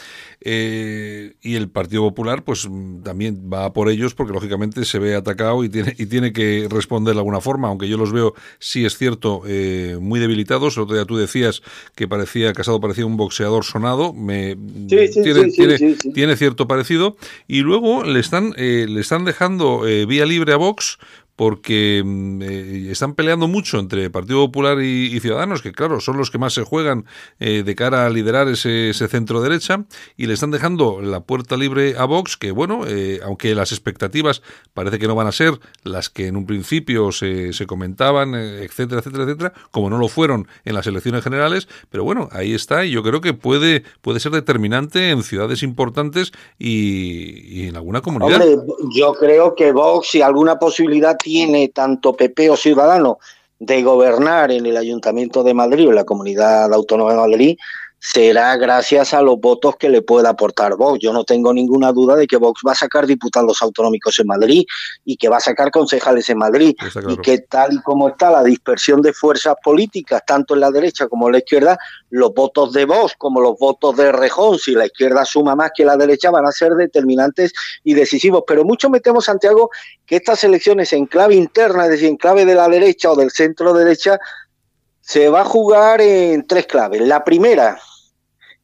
Eh, y el Partido Popular, pues también va por ellos, porque lógicamente se ve atacado y tiene y tiene que responder de alguna forma, aunque yo los veo, sí es cierto, eh, muy debilitados. El otro día tú decías que parecía Casado parecía un boxeador sonado, me Sí, sí, tiene, sí, sí, tiene- sí, sí. Tiene cierto parecido y luego le están eh, le están dejando eh, vía libre a Vox porque mm, eh, están peleando mucho entre Partido Popular y, Ciudadanos, que claro, son los que más se juegan eh, de cara a liderar ese, centro derecha, y le están dejando la puerta libre a Vox, que bueno, eh, aunque las expectativas parece que no van a ser las que en un principio se, se comentaban, eh, etcétera, etcétera, etcétera, como no lo fueron en las elecciones generales, pero bueno, ahí está, y yo creo que puede, puede ser determinante en ciudades importantes y, y en alguna comunidad. Hombre, yo creo que Vox, si alguna posibilidad tiene tanto PP o Ciudadanos de gobernar en el Ayuntamiento de Madrid o en la Comunidad Autónoma de Madrid será gracias a los votos que le pueda aportar Vox. Yo no tengo ninguna duda de que Vox va a sacar diputados autonómicos en Madrid y que va a sacar concejales en Madrid claro. y que tal y como está la dispersión de fuerzas políticas, tanto en la derecha como en la izquierda, los votos de Vox como los votos de Rejón, si la izquierda suma más que la derecha, van a ser determinantes y decisivos. Pero mucho me temo, Santiago, que estas elecciones en clave interna, es decir, en clave de la derecha o del centro derecha, se va a jugar en tres claves. La primera,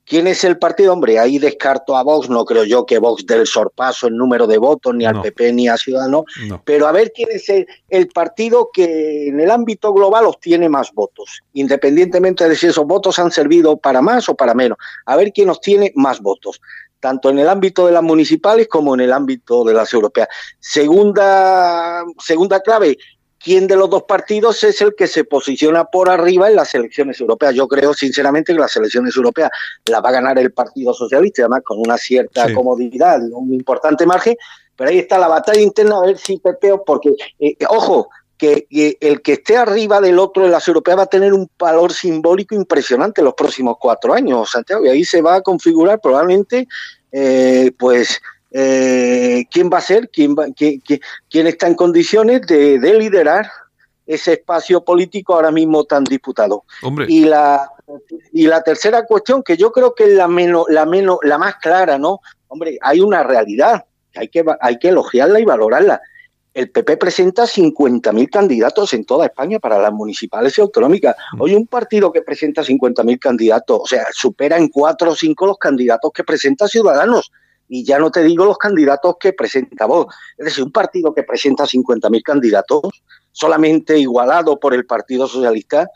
¿quién es el partido? Hombre, ahí descarto a Vox, no creo yo que Vox dé el sorpaso en número de votos, ni al No. PP ni a Ciudadanos, No. pero a ver quién es el, el partido que en el ámbito global obtiene más votos, independientemente de si esos votos han servido para más o para menos. A ver quién obtiene más votos, tanto en el ámbito de las municipales como en el ámbito de las europeas. Segunda, segunda clave, quién de los dos partidos es el que se posiciona por arriba en las elecciones europeas. Yo creo sinceramente que las elecciones europeas las va a ganar el Partido Socialista, además con una cierta Sí. comodidad un importante margen, pero ahí está la batalla interna a ver si Pepe, porque, eh, ojo, que, que el que esté arriba del otro en las europeas va a tener un valor simbólico impresionante en los próximos cuatro años, Santiago, y ahí se va a configurar probablemente, eh, pues, eh, quién va a ser, quién, va, quién, quién- quién está en condiciones de, de liderar ese espacio político ahora mismo tan disputado. Hombre, Y la, y la tercera cuestión, que yo creo que es la menos, la menos, la más clara, ¿no? Hombre, hay una realidad, hay que, hay que elogiarla y valorarla. El PP presenta 50.000 candidatos en toda España para las municipales y autonómicas. Hoy un partido que presenta 50.000 candidatos, o sea, supera en cuatro o cinco los candidatos que presenta Ciudadanos. Y ya no te digo los candidatos que presenta vos. Es decir, un partido que presenta 50.000 candidatos, solamente igualado por el Partido Socialista,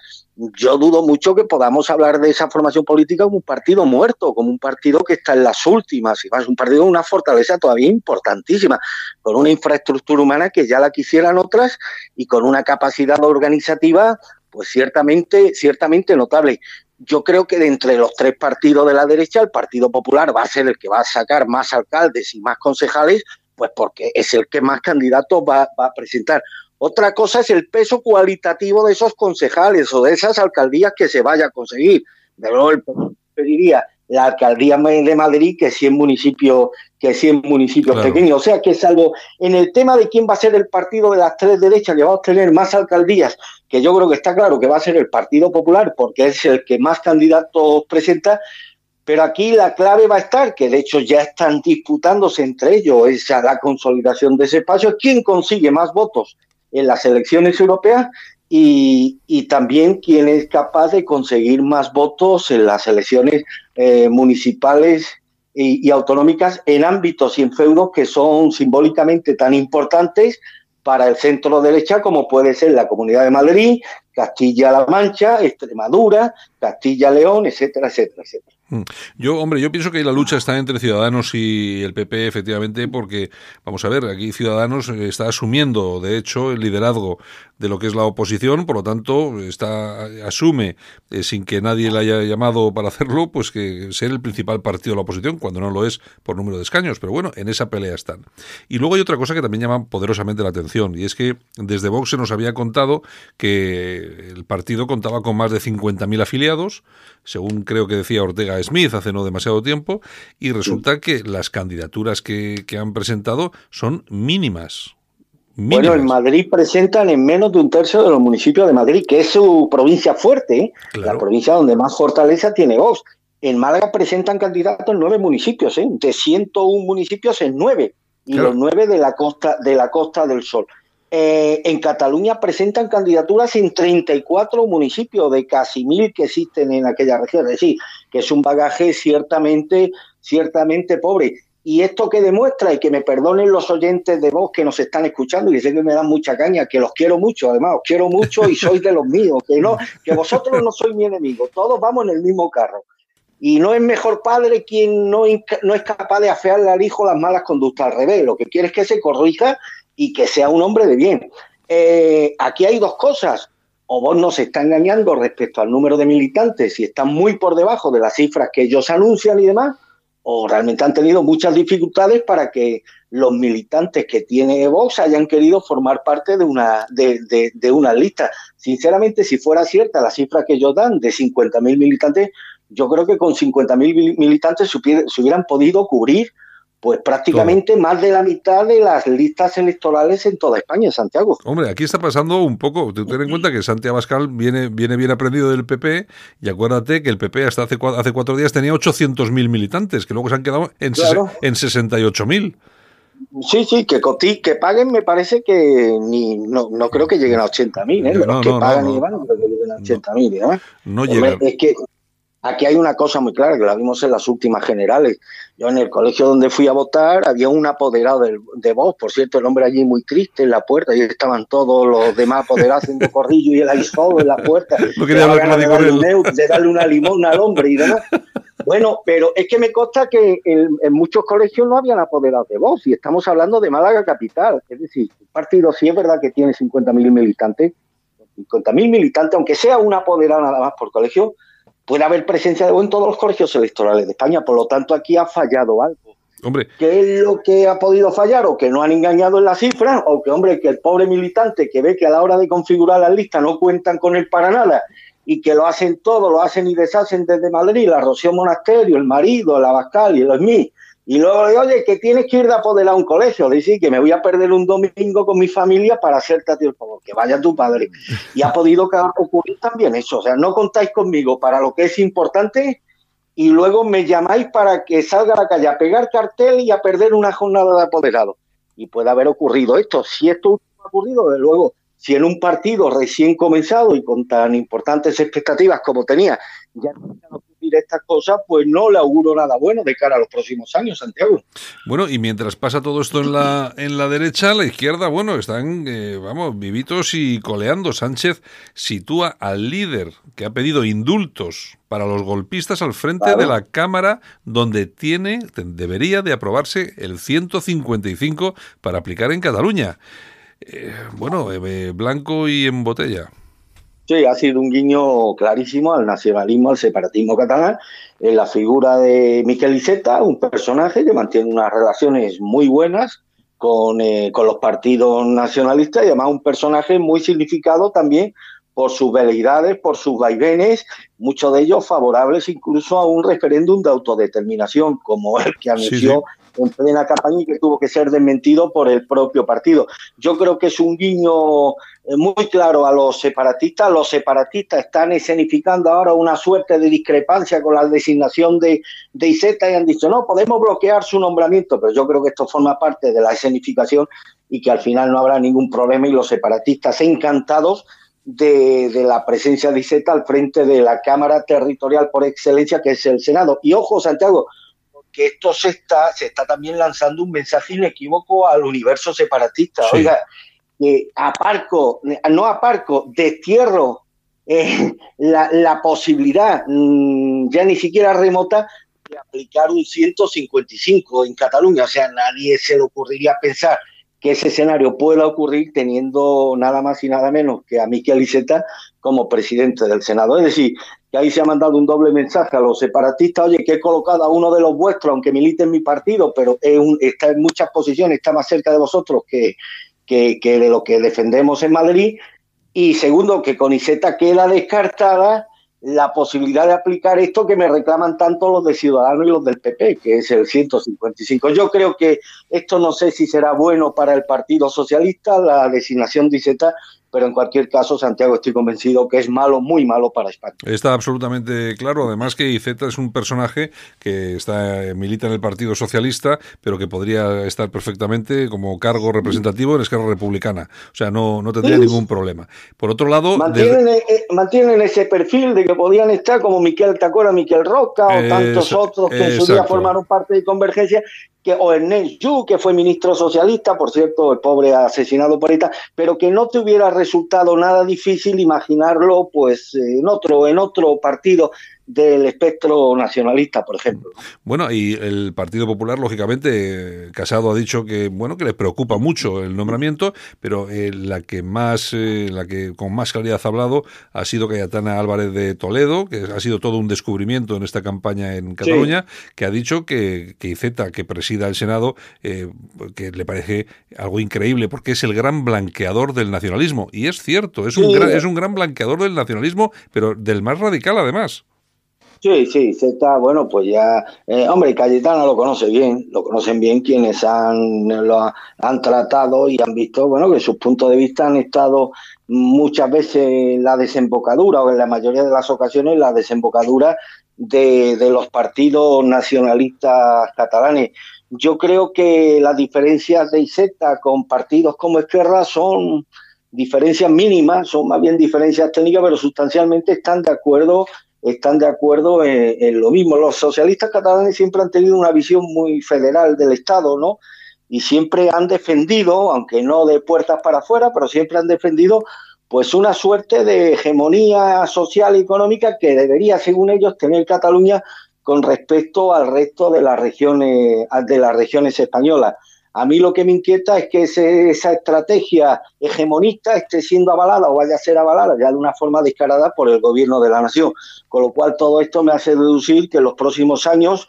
yo dudo mucho que podamos hablar de esa formación política como un partido muerto, como un partido que está en las últimas, y más un partido con una fortaleza todavía importantísima, con una infraestructura humana que ya la quisieran otras y con una capacidad organizativa, pues ciertamente, ciertamente notable. Yo creo que de entre los tres partidos de la derecha, el Partido Popular va a ser el que va a sacar más alcaldes y más concejales, pues porque es el que más candidatos va, va a presentar. Otra cosa es el peso cualitativo de esos concejales o de esas alcaldías que se vaya a conseguir. De luego, el pediría la alcaldía de Madrid que 100 municipios, que 100 municipios Claro. pequeños. O sea que salvo en el tema de quién va a ser el partido de las tres derechas que va a obtener más alcaldías, que yo creo que está claro que va a ser el Partido Popular porque es el que más candidatos presenta, pero aquí la clave va a estar, que de hecho ya están disputándose entre ellos esa la consolidación de ese espacio, quién consigue más votos en las elecciones europeas y, y también quién es capaz de conseguir más votos en las elecciones eh, municipales y, y autonómicas en ámbitos y en feudos que son simbólicamente tan importantes para el centro derecha como puede ser la Comunidad de Madrid, Castilla-La Mancha, Extremadura, Castilla-León, etcétera, etcétera, etcétera. Mm. Yo, hombre, yo pienso que la lucha está entre Ciudadanos y el PP, efectivamente, porque, vamos a ver, aquí Ciudadanos está asumiendo, de hecho, el liderazgo de lo que es la oposición, por lo tanto, está asume, eh, sin que nadie le haya llamado para hacerlo, pues que ser el principal partido de la oposición, cuando no lo es por número de escaños, pero bueno, en esa pelea están. Y luego hay otra cosa que también llama poderosamente la atención, y es que desde Vox se nos había contado que el partido contaba con más de 50.000 afiliados, según creo que decía Ortega Smith hace no demasiado tiempo, y resulta que las candidaturas que, que han presentado son mínimas. Bueno, en. Madrid presentan en menos de un tercio de los municipios de Madrid, que es su provincia fuerte, ¿eh? Claro. la provincia donde más fortaleza tiene Vox. En Málaga presentan candidatos en nueve municipios, ¿eh? de 101 municipios en nueve, y Claro. los nueve de la costa, de la costa del Sol. Eh, en Cataluña presentan candidaturas en 34 municipios de casi mil que existen en aquella región. Es decir, que es un bagaje ciertamente, ciertamente pobre. Y esto que demuestra, y que me perdonen los oyentes de voz que nos están escuchando, y sé que me dan mucha caña, que los quiero mucho, además, os quiero mucho y sois de los míos, que no, que vosotros no sois mi enemigo, todos vamos en el mismo carro. Y no es mejor padre quien no, no es capaz de afearle al hijo las malas conductas, al revés, lo que quiere es que se corrija y que sea un hombre de bien. Eh, aquí hay dos cosas. O vos nos está engañando respecto al número de militantes y están muy por debajo de las cifras que ellos anuncian y demás, o realmente han tenido muchas dificultades para que los militantes que tiene Vox hayan querido formar parte de una, de, de, de una lista. Sinceramente, si fuera cierta la cifra que ellos dan de 50.000 militantes, yo creo que con 50.000 militantes se, hubiera, se hubieran podido cubrir pues prácticamente Todo. más de la mitad de las listas electorales en toda España, Santiago. Hombre, aquí está pasando un poco. Ten en cuenta que Santiago Abascal viene, viene bien aprendido del PP y acuérdate que el PP hasta hace, hace cuatro días tenía 800.000 militantes, que luego se han quedado en, claro. en 68.000. Sí, sí, que cotí, que paguen me parece que ni no, no creo que lleguen a 80.000, ¿eh? Los no, que no, pagan no, y van no creo que lleguen a 80.000, ¿eh? No llegan. Es que Aquí hay una cosa muy clara que la vimos en las últimas generales. Yo en el colegio donde fui a votar había un apoderado de, de voz, por cierto, el hombre allí muy triste en la puerta y estaban todos los demás apoderados haciendo <laughs> corrillo y él ahí solo en la puerta. Quería hablar de, darle meu, de darle una limón al hombre y demás. Bueno, pero es que me consta que en, en, muchos colegios no habían apoderados de voz y estamos hablando de Málaga capital. Es decir, un partido sí es verdad que tiene 50.000 militantes, 50.000 militantes, aunque sea un apoderado nada más por colegio, puede haber presencia de voz en todos los colegios electorales de España. Por lo tanto, aquí ha fallado algo. Hombre. ¿Qué es lo que ha podido fallar? O que no han engañado en la cifra, o que, hombre, que el pobre militante que ve que a la hora de configurar la lista no cuentan con él para nada y que lo hacen todo, lo hacen y deshacen desde Madrid, la Rocío Monasterio, el marido, la Bascal y el Esmí. Y luego le oye, que tienes que ir de apoderar a un colegio. Dice que me voy a perder un domingo con mi familia para hacerte a ti el favor, que vaya tu padre. Y ha podido ocurrir también eso. O sea, no contáis conmigo para lo que es importante y luego me llamáis para que salga a la calle a pegar cartel y a perder una jornada de apoderado. Y puede haber ocurrido esto. Si esto ha ocurrido, de luego, si en un partido recién comenzado y con tan importantes expectativas como tenía, ya no estas cosas, pues no le auguro nada bueno de cara a los próximos años, Santiago. Bueno, y mientras pasa todo esto en la, en la derecha, la izquierda, bueno, están, eh, vamos, vivitos y coleando. Sánchez sitúa al líder que ha pedido indultos para los golpistas al frente claro. de la Cámara, donde tiene, debería de aprobarse el 155 para aplicar en Cataluña. Eh, bueno, eh, blanco y en botella. Sí, ha sido un guiño clarísimo al nacionalismo, al separatismo catalán, en la figura de Miquel Iceta, un personaje que mantiene unas relaciones muy buenas con, eh, con los partidos nacionalistas y además un personaje muy significado también por sus veleidades, por sus vaivenes, muchos de ellos favorables incluso a un referéndum de autodeterminación, como el que anunció sí, sí. En plena campaña y que tuvo que ser desmentido por el propio partido. Yo creo que es un guiño muy claro a los separatistas. Los separatistas están escenificando ahora una suerte de discrepancia con la designación de, de Iseta y han dicho, no, podemos bloquear su nombramiento, pero yo creo que esto forma parte de la escenificación y que al final no habrá ningún problema y los separatistas encantados de, de, la presencia de Iseta al frente de la Cámara Territorial por excelencia, que es el Senado. Y ojo, Santiago, porque esto se está, se está también lanzando un mensaje inequívoco al universo separatista. Sí. Oiga, que aparco, no aparco, destierro eh, la, la, posibilidad, mmm, ya ni siquiera remota, de aplicar un 155 en Cataluña. O sea, nadie se le ocurriría pensar que ese escenario pueda ocurrir teniendo nada más y nada menos que a Miquel Iceta como presidente del Senado. Es decir, que ahí se ha mandado un doble mensaje a los separatistas, oye, que he colocado a uno de los vuestros, aunque milite en mi partido, pero está en muchas posiciones, está más cerca de vosotros que de lo que defendemos en Madrid. Y segundo, que con Iceta queda descartada la posibilidad de aplicar esto que me reclaman tanto los de Ciudadanos y los del PP, que es el 155. Yo creo que esto no sé si será bueno para el Partido Socialista, la designación de pero en cualquier caso, Santiago, estoy convencido que es malo, muy malo para España. Está absolutamente claro, además que Iceta es un personaje que está milita en el Partido Socialista, pero que podría estar perfectamente como cargo representativo en Esquerra Republicana. O sea, no, no tendría sí. ningún problema. Por otro lado... Mantienen, desde... eh, mantienen, ese perfil de que podían estar como Miquel Tacora, Miquel Roca o eh, tantos otros que en su día formaron parte de Convergencia que, o Ernest Yu, que fue ministro socialista, por cierto, el pobre asesinado por ETA, pero que no te hubiera resultado nada difícil imaginarlo pues en otro, en otro partido del espectro nacionalista, por ejemplo. Bueno, y el Partido Popular, lógicamente, Casado ha dicho que bueno que le preocupa mucho el nombramiento, pero eh, la que más, eh, la que con más claridad ha hablado ha sido Cayetana Álvarez de Toledo, que ha sido todo un descubrimiento en esta campaña en Cataluña, que ha dicho que, que Iceta, que presida el Senado, eh, que le parece algo increíble, porque es el gran blanqueador del nacionalismo. Y es cierto, es un, gran, es un gran blanqueador del nacionalismo, pero del más radical además. Sí, sí, está, bueno, pues ya, eh, hombre, Cayetana lo conoce bien, lo conocen bien quienes han, lo han tratado y han visto, bueno, que sus puntos de vista han estado muchas veces la desembocadura o en la mayoría de las ocasiones la desembocadura de, de los partidos nacionalistas catalanes. Yo creo que las diferencias de Iseta con partidos como Esquerra son diferencias mínimas, son más bien diferencias técnicas, pero sustancialmente están de acuerdo están de acuerdo en, lo mismo. Los socialistas catalanes siempre han tenido una visión muy federal del Estado, ¿no? Y siempre han defendido, aunque no de puertas para afuera, pero siempre han defendido pues una suerte de hegemonía social y económica que debería, según ellos, tener Cataluña con respecto al resto de las regiones de las regiones españolas. A mí lo que me inquieta es que ese, esa estrategia hegemonista esté siendo avalada o vaya a ser avalada ya de una forma descarada por el gobierno de la nación. Con lo cual todo esto me hace deducir que en los próximos años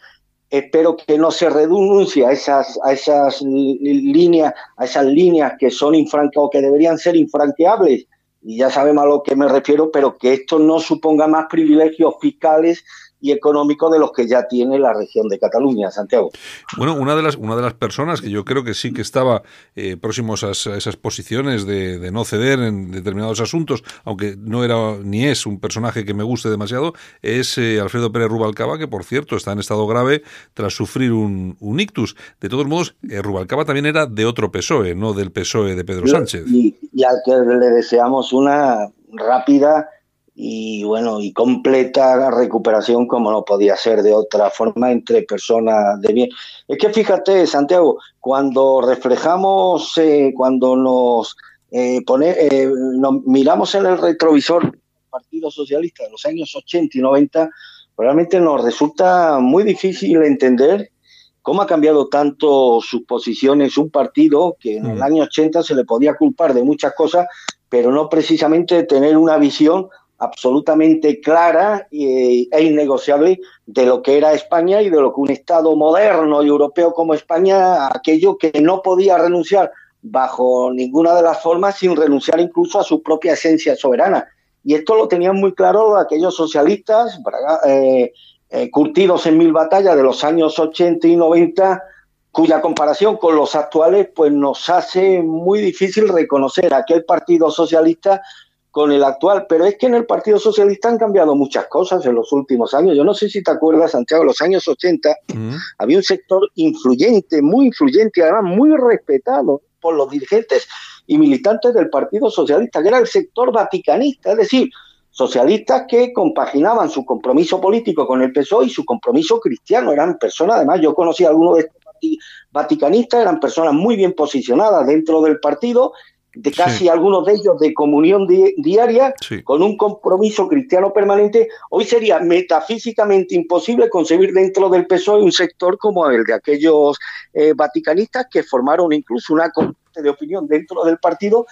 espero que no se renuncie a esas, a esas líneas, a esas líneas que son infranca o que deberían ser infranqueables. Y ya sabemos a lo que me refiero, pero que esto no suponga más privilegios fiscales y económico de los que ya tiene la región de Cataluña, Santiago. Bueno, una de las, una de las personas que yo creo que sí que estaba eh, próximos a, esas, a esas posiciones de, de, no ceder en determinados asuntos, aunque no era ni es un personaje que me guste demasiado, es eh, Alfredo Pérez Rubalcaba, que por cierto está en estado grave tras sufrir un, un ictus. De todos modos, eh, Rubalcaba también era de otro PSOE, no del PSOE de Pedro Sánchez. Y, y al que le deseamos una rápida y bueno, y completa recuperación como no podía ser de otra forma entre personas de bien. Es que fíjate, Santiago, cuando reflejamos, eh, cuando nos, eh, pone, eh, nos miramos en el retrovisor del Partido Socialista de los años 80 y 90, realmente nos resulta muy difícil entender cómo ha cambiado tanto sus posiciones un partido que en el año 80 se le podía culpar de muchas cosas, pero no precisamente de tener una visión absolutamente clara e, innegociable de lo que era España y de lo que un Estado moderno y europeo como España, aquello que no podía renunciar bajo ninguna de las formas sin renunciar incluso a su propia esencia soberana. Y esto lo tenían muy claro aquellos socialistas eh, eh, curtidos en mil batallas de los años 80 y 90, cuya comparación con los actuales pues nos hace muy difícil reconocer aquel partido socialista con el actual, pero es que en el Partido Socialista han cambiado muchas cosas en los últimos años. Yo no sé si te acuerdas, Santiago, en los años 80 mm. había un sector influyente, muy influyente, además muy respetado por los dirigentes y militantes del Partido Socialista, que era el sector vaticanista, es decir, socialistas que compaginaban su compromiso político con el PSOE y su compromiso cristiano. Eran personas, además, yo conocí a algunos de estos vaticanistas, eran personas muy bien posicionadas dentro del partido de casi sí. algunos de ellos de comunión di diaria, sí. con un compromiso cristiano permanente, hoy sería metafísicamente imposible concebir dentro del PSOE un sector como el de aquellos eh, vaticanistas que formaron incluso una corriente de opinión dentro del partido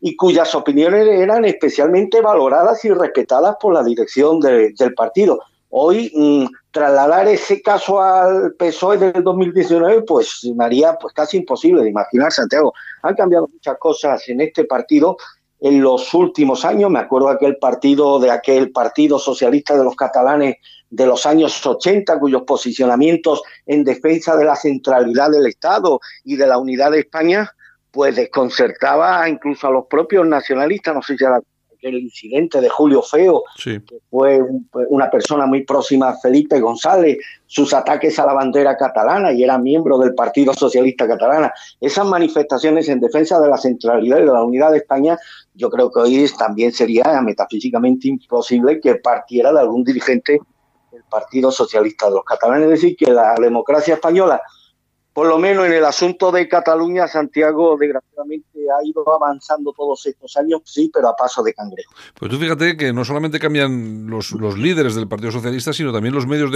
y cuyas opiniones eran especialmente valoradas y respetadas por la dirección de, del partido. Hoy, mmm, trasladar ese caso al PSOE del 2019, pues me haría pues, casi imposible de imaginar, Santiago. Han cambiado muchas cosas en este partido en los últimos años. Me acuerdo de aquel partido, de aquel Partido Socialista de los Catalanes de los años 80, cuyos posicionamientos en defensa de la centralidad del Estado y de la unidad de España, pues desconcertaba incluso a los propios nacionalistas. No sé si era el incidente de Julio Feo, sí. que fue un, una persona muy próxima a Felipe González, sus ataques a la bandera catalana y era miembro del Partido Socialista Catalana. Esas manifestaciones en defensa de la centralidad y de la unidad de España, yo creo que hoy también sería metafísicamente imposible que partiera de algún dirigente del Partido Socialista de los Catalanes. Es decir, que la democracia española por lo menos en el asunto de Cataluña, Santiago desgraciadamente ha ido avanzando todos estos años, sí, pero a paso de cangrejo. Pues tú fíjate que no solamente cambian los, los líderes del Partido Socialista, sino también los medios de